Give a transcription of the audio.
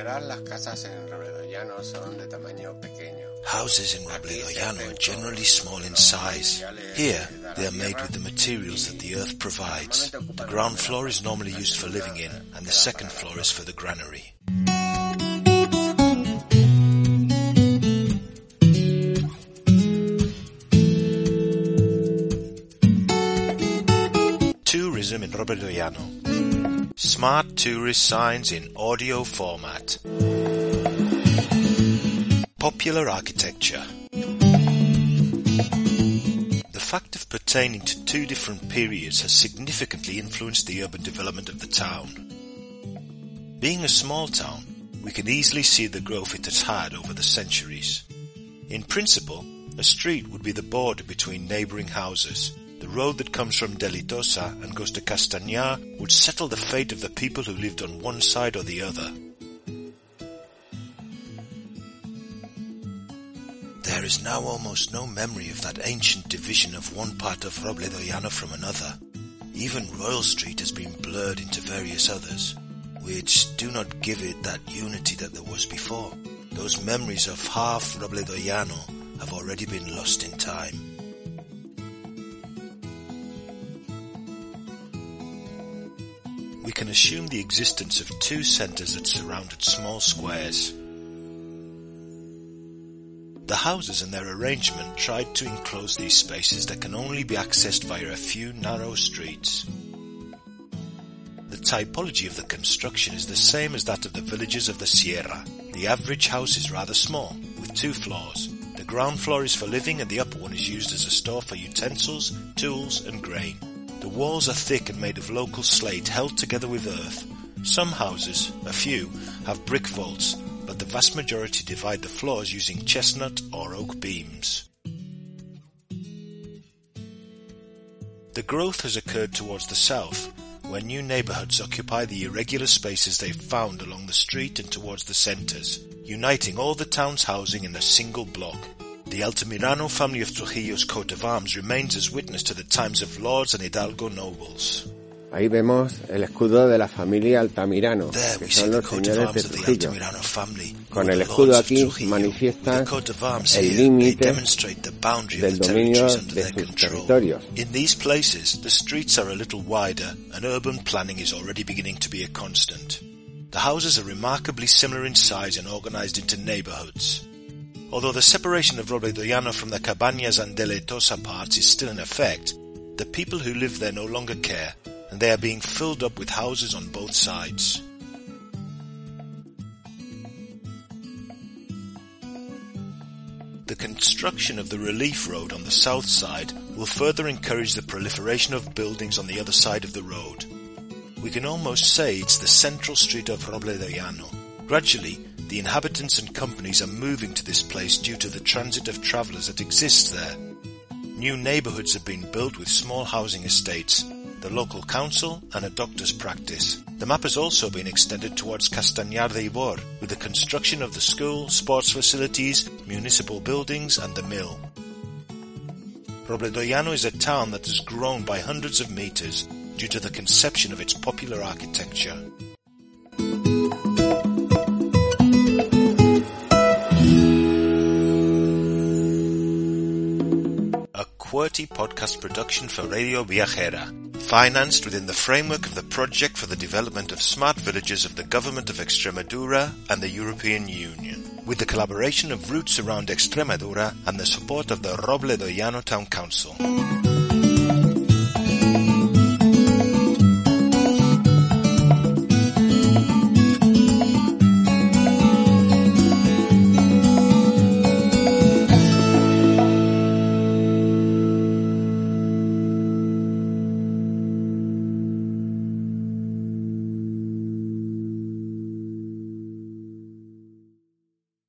general las casas en son de tamaño pequeño. Houses in Robledo are generally small in size. Here, they are made with the materials that the earth provides. The ground floor is normally used for living in, and the second floor is for the granary. Tourism in Robledo Smart tourist signs in audio format. Popular architecture. The fact of pertaining to two different periods has significantly influenced the urban development of the town. Being a small town, we can easily see the growth it has had over the centuries. In principle, a street would be the border between neighbouring houses. The road that comes from Deleitosa and goes to Castañar would settle the fate of the people who lived on one side or the other. There is now almost no memory of that ancient division of one part of Robledo from another. Even Royal Street has been blurred into various others, which do not give it that unity that there was before. Those memories of half Robledo have already been lost in time. We can assume the existence of two centres that surrounded small squares. The houses and their arrangement tried to enclose these spaces that can only be accessed via a few narrow streets. The typology of the construction is the same as that of the villages of the Sierra. The average house is rather small, with two floors. The ground floor is for living and the upper one is used as a store for utensils, tools and grain. The walls are thick and made of local slate held together with earth. Some houses, a few, have brick vaults but the vast majority divide the floors using chestnut or oak beams. The growth has occurred towards the south, where new neighbourhoods occupy the irregular spaces they've found along the street and towards the centres, uniting all the town's housing in a single block. The Altamirano family of Trujillo's coat of arms remains as witness to the times of lords and hidalgo nobles. Ahí vemos el escudo de la familia Altamirano, que son los señores de Trujillo. Con el escudo aquí manifiestan el límite del dominio de sus territorios. In these places, the streets are a little wider and urban planning is already beginning to be a constant. The houses are remarkably similar in size and organized into neighborhoods. Although the separation of Robledo from the Cabañas and Deleitosa parts is still in effect, the people who live there no longer care and they are being filled up with houses on both sides. The construction of the relief road on the south side will further encourage the proliferation of buildings on the other side of the road. We can almost say it's the central street of Robledo Gradually, the inhabitants and companies are moving to this place due to the transit of travellers that exists there. New neighbourhoods have been built with small housing estates, the local council and a doctor's practice. The map has also been extended towards Castañar de Ibor with the construction of the school, sports facilities, municipal buildings and the mill. Robledo is a town that has grown by hundreds of meters due to the conception of its popular architecture. QWERTY podcast production for Radio Viajera financed within the framework of the Project for the Development of Smart Villages of the Government of Extremadura and the European Union, with the collaboration of Roots Around Extremadura and the support of the Robledo Llano Town Council.